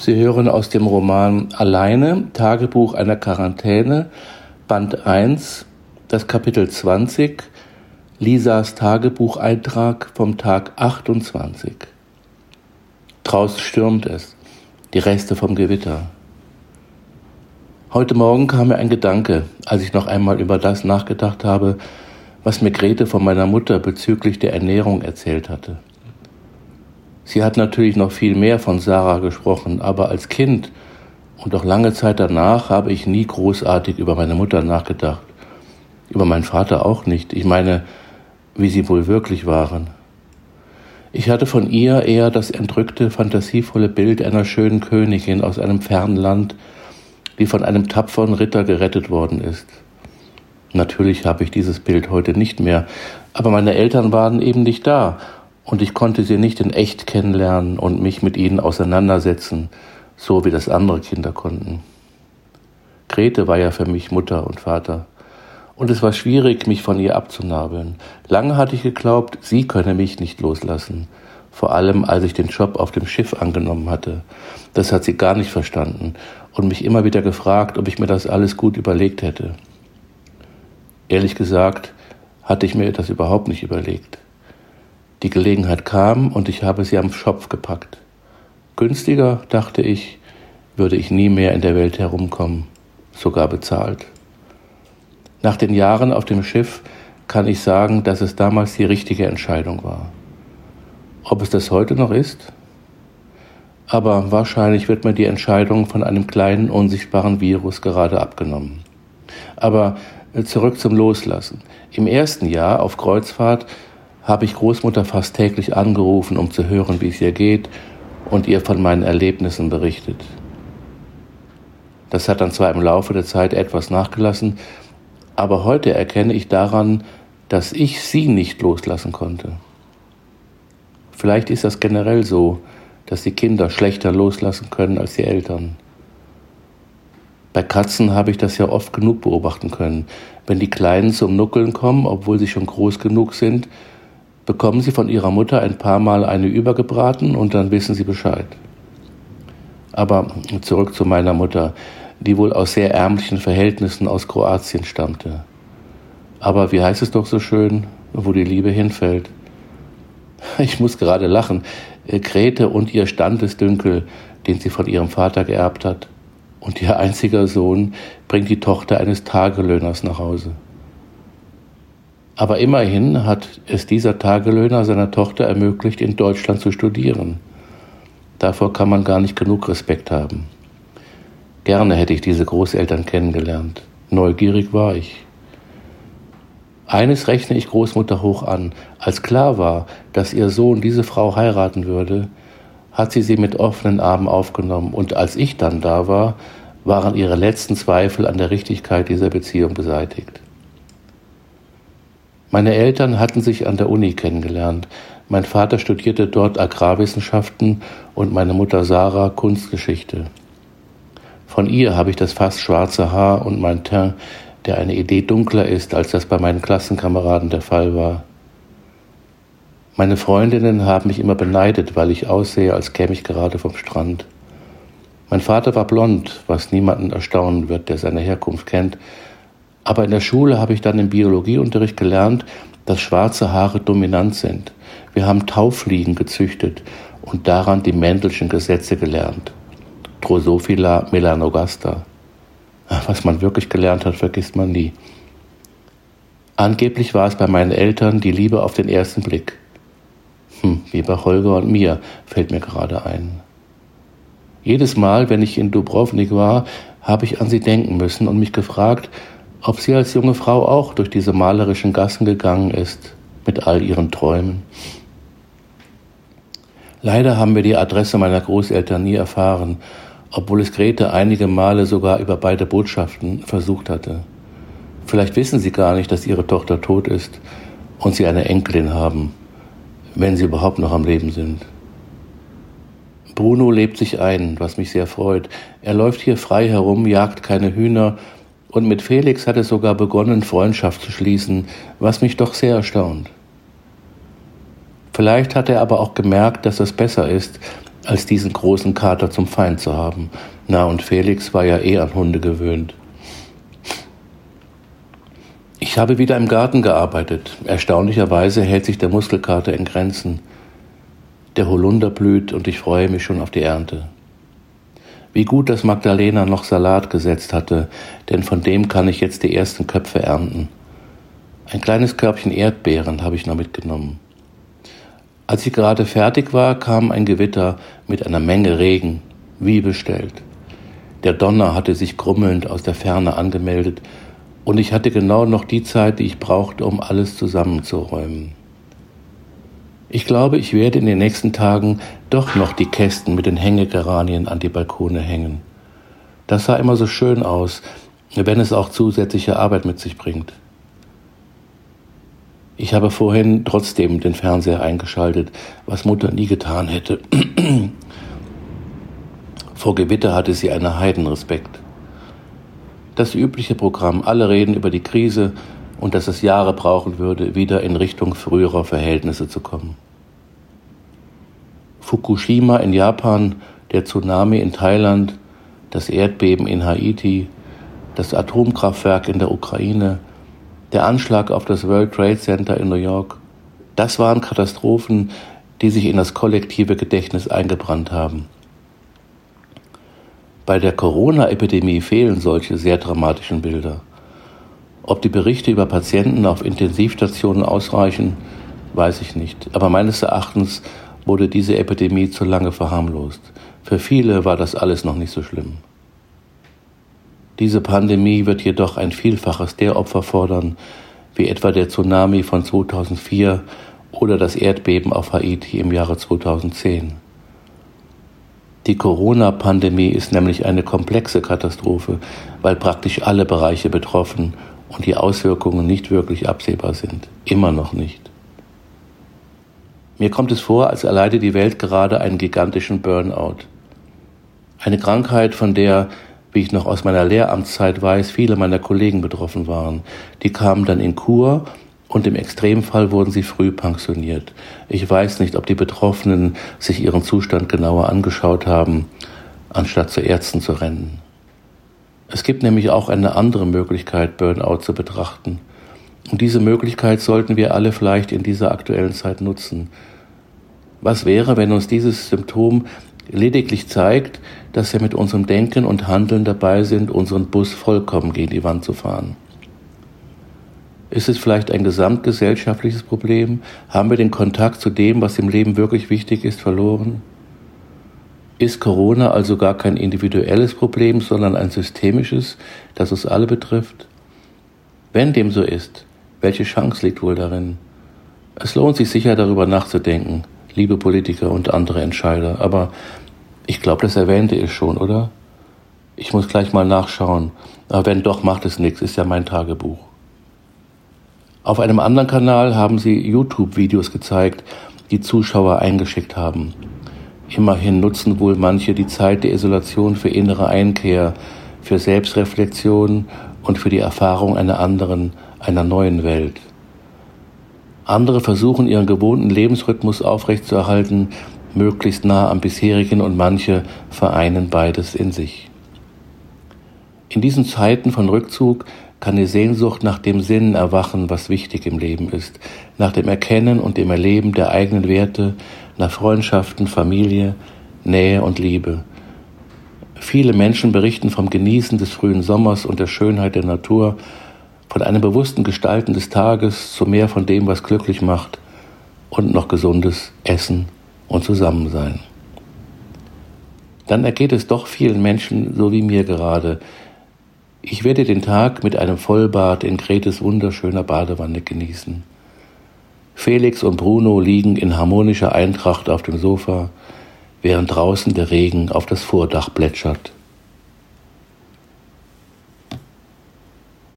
Sie hören aus dem Roman Alleine, Tagebuch einer Quarantäne, Band 1, das Kapitel 20, Lisas Tagebucheintrag vom Tag 28. Draußen stürmt es, die Reste vom Gewitter. Heute Morgen kam mir ein Gedanke, als ich noch einmal über das nachgedacht habe, was mir Grete von meiner Mutter bezüglich der Ernährung erzählt hatte. Sie hat natürlich noch viel mehr von Sarah gesprochen, aber als Kind und auch lange Zeit danach habe ich nie großartig über meine Mutter nachgedacht. Über meinen Vater auch nicht. Ich meine, wie sie wohl wirklich waren. Ich hatte von ihr eher das entrückte, fantasievolle Bild einer schönen Königin aus einem fernen Land, die von einem tapferen Ritter gerettet worden ist. Natürlich habe ich dieses Bild heute nicht mehr, aber meine Eltern waren eben nicht da und ich konnte sie nicht in echt kennenlernen und mich mit ihnen auseinandersetzen, so wie das andere Kinder konnten. Grete war ja für mich Mutter und Vater. Und es war schwierig, mich von ihr abzunabeln. Lange hatte ich geglaubt, sie könne mich nicht loslassen. Vor allem, als ich den Job auf dem Schiff angenommen hatte. Das hat sie gar nicht verstanden und mich immer wieder gefragt, ob ich mir das alles gut überlegt hätte. Ehrlich gesagt, hatte ich mir das überhaupt nicht überlegt. Die Gelegenheit kam und ich habe sie am Schopf gepackt. Günstiger, dachte ich, würde ich nie mehr in der Welt herumkommen, sogar bezahlt. Nach den Jahren auf dem Schiff kann ich sagen, dass es damals die richtige Entscheidung war. Ob es das heute noch ist? Aber wahrscheinlich wird mir die Entscheidung von einem kleinen, unsichtbaren Virus gerade abgenommen. Aber äh, zurück zum Loslassen. Im ersten Jahr auf Kreuzfahrt habe ich Großmutter fast täglich angerufen, um zu hören, wie es ihr geht und ihr von meinen Erlebnissen berichtet. Das hat dann zwar im Laufe der Zeit etwas nachgelassen, aber heute erkenne ich daran, dass ich sie nicht loslassen konnte. Vielleicht ist das generell so, dass die Kinder schlechter loslassen können als die Eltern. Bei Katzen habe ich das ja oft genug beobachten können. Wenn die Kleinen zum Nuckeln kommen, obwohl sie schon groß genug sind, bekommen Sie von Ihrer Mutter ein paar Mal eine übergebraten und dann wissen Sie Bescheid. Aber zurück zu meiner Mutter, die wohl aus sehr ärmlichen Verhältnissen aus Kroatien stammte. Aber wie heißt es doch so schön, wo die Liebe hinfällt? Ich muss gerade lachen. Grete und ihr Standesdünkel, den sie von ihrem Vater geerbt hat, und ihr einziger Sohn bringt die Tochter eines Tagelöhners nach Hause. Aber immerhin hat es dieser Tagelöhner seiner Tochter ermöglicht, in Deutschland zu studieren. Davor kann man gar nicht genug Respekt haben. Gerne hätte ich diese Großeltern kennengelernt. Neugierig war ich. Eines rechne ich Großmutter hoch an. Als klar war, dass ihr Sohn diese Frau heiraten würde, hat sie sie mit offenen Armen aufgenommen. Und als ich dann da war, waren ihre letzten Zweifel an der Richtigkeit dieser Beziehung beseitigt. Meine Eltern hatten sich an der Uni kennengelernt. Mein Vater studierte dort Agrarwissenschaften und meine Mutter Sarah Kunstgeschichte. Von ihr habe ich das fast schwarze Haar und mein Teint, der eine Idee dunkler ist, als das bei meinen Klassenkameraden der Fall war. Meine Freundinnen haben mich immer beneidet, weil ich aussehe, als käme ich gerade vom Strand. Mein Vater war blond, was niemanden erstaunen wird, der seine Herkunft kennt, aber in der Schule habe ich dann im Biologieunterricht gelernt, dass schwarze Haare dominant sind. Wir haben Taufliegen gezüchtet und daran die Mendelschen Gesetze gelernt. Drosophila melanogaster. Was man wirklich gelernt hat, vergisst man nie. Angeblich war es bei meinen Eltern die Liebe auf den ersten Blick. Hm, wie bei Holger und mir, fällt mir gerade ein. Jedes Mal, wenn ich in Dubrovnik war, habe ich an sie denken müssen und mich gefragt, ob sie als junge Frau auch durch diese malerischen Gassen gegangen ist, mit all ihren Träumen. Leider haben wir die Adresse meiner Großeltern nie erfahren, obwohl es Grete einige Male sogar über beide Botschaften versucht hatte. Vielleicht wissen sie gar nicht, dass ihre Tochter tot ist und sie eine Enkelin haben, wenn sie überhaupt noch am Leben sind. Bruno lebt sich ein, was mich sehr freut. Er läuft hier frei herum, jagt keine Hühner und mit Felix hat es sogar begonnen, Freundschaft zu schließen, was mich doch sehr erstaunt. Vielleicht hat er aber auch gemerkt, dass es besser ist, als diesen großen Kater zum Feind zu haben. Na, und Felix war ja eh an Hunde gewöhnt. Ich habe wieder im Garten gearbeitet. Erstaunlicherweise hält sich der Muskelkater in Grenzen. Der Holunder blüht und ich freue mich schon auf die Ernte. Wie gut, dass Magdalena noch Salat gesetzt hatte, denn von dem kann ich jetzt die ersten Köpfe ernten. Ein kleines Körbchen Erdbeeren habe ich noch mitgenommen. Als ich gerade fertig war, kam ein Gewitter mit einer Menge Regen, wie bestellt. Der Donner hatte sich grummelnd aus der Ferne angemeldet, und ich hatte genau noch die Zeit, die ich brauchte, um alles zusammenzuräumen. Ich glaube, ich werde in den nächsten Tagen doch noch die Kästen mit den Hängegeranien an die Balkone hängen. Das sah immer so schön aus, wenn es auch zusätzliche Arbeit mit sich bringt. Ich habe vorhin trotzdem den Fernseher eingeschaltet, was Mutter nie getan hätte. Vor Gewitter hatte sie einen Heidenrespekt. Das übliche Programm, alle reden über die Krise, und dass es Jahre brauchen würde, wieder in Richtung früherer Verhältnisse zu kommen. Fukushima in Japan, der Tsunami in Thailand, das Erdbeben in Haiti, das Atomkraftwerk in der Ukraine, der Anschlag auf das World Trade Center in New York, das waren Katastrophen, die sich in das kollektive Gedächtnis eingebrannt haben. Bei der Corona-Epidemie fehlen solche sehr dramatischen Bilder. Ob die Berichte über Patienten auf Intensivstationen ausreichen, weiß ich nicht. Aber meines Erachtens wurde diese Epidemie zu lange verharmlost. Für viele war das alles noch nicht so schlimm. Diese Pandemie wird jedoch ein Vielfaches der Opfer fordern, wie etwa der Tsunami von 2004 oder das Erdbeben auf Haiti im Jahre 2010. Die Corona-Pandemie ist nämlich eine komplexe Katastrophe, weil praktisch alle Bereiche betroffen und die Auswirkungen nicht wirklich absehbar sind. Immer noch nicht. Mir kommt es vor, als erleide die Welt gerade einen gigantischen Burnout. Eine Krankheit, von der, wie ich noch aus meiner Lehramtszeit weiß, viele meiner Kollegen betroffen waren. Die kamen dann in Kur und im Extremfall wurden sie früh pensioniert. Ich weiß nicht, ob die Betroffenen sich ihren Zustand genauer angeschaut haben, anstatt zu Ärzten zu rennen. Es gibt nämlich auch eine andere Möglichkeit, Burnout zu betrachten. Und diese Möglichkeit sollten wir alle vielleicht in dieser aktuellen Zeit nutzen. Was wäre, wenn uns dieses Symptom lediglich zeigt, dass wir mit unserem Denken und Handeln dabei sind, unseren Bus vollkommen gegen die Wand zu fahren? Ist es vielleicht ein gesamtgesellschaftliches Problem? Haben wir den Kontakt zu dem, was im Leben wirklich wichtig ist, verloren? Ist Corona also gar kein individuelles Problem, sondern ein systemisches, das uns alle betrifft? Wenn dem so ist, welche Chance liegt wohl darin? Es lohnt sich sicher darüber nachzudenken, liebe Politiker und andere Entscheider, aber ich glaube, das erwähnte ich schon, oder? Ich muss gleich mal nachschauen. Aber wenn doch, macht es nichts, ist ja mein Tagebuch. Auf einem anderen Kanal haben sie YouTube-Videos gezeigt, die Zuschauer eingeschickt haben. Immerhin nutzen wohl manche die Zeit der Isolation für innere Einkehr, für Selbstreflexion und für die Erfahrung einer anderen, einer neuen Welt. Andere versuchen ihren gewohnten Lebensrhythmus aufrechtzuerhalten, möglichst nah am bisherigen und manche vereinen beides in sich. In diesen Zeiten von Rückzug kann die Sehnsucht nach dem Sinn erwachen, was wichtig im Leben ist, nach dem Erkennen und dem Erleben der eigenen Werte, nach Freundschaften, Familie, Nähe und Liebe. Viele Menschen berichten vom Genießen des frühen Sommers und der Schönheit der Natur, von einem bewussten Gestalten des Tages zu mehr von dem, was glücklich macht und noch gesundes Essen und Zusammensein. Dann ergeht es doch vielen Menschen so wie mir gerade, ich werde den Tag mit einem Vollbad in Gretes wunderschöner Badewanne genießen. Felix und Bruno liegen in harmonischer Eintracht auf dem Sofa, während draußen der Regen auf das Vordach plätschert.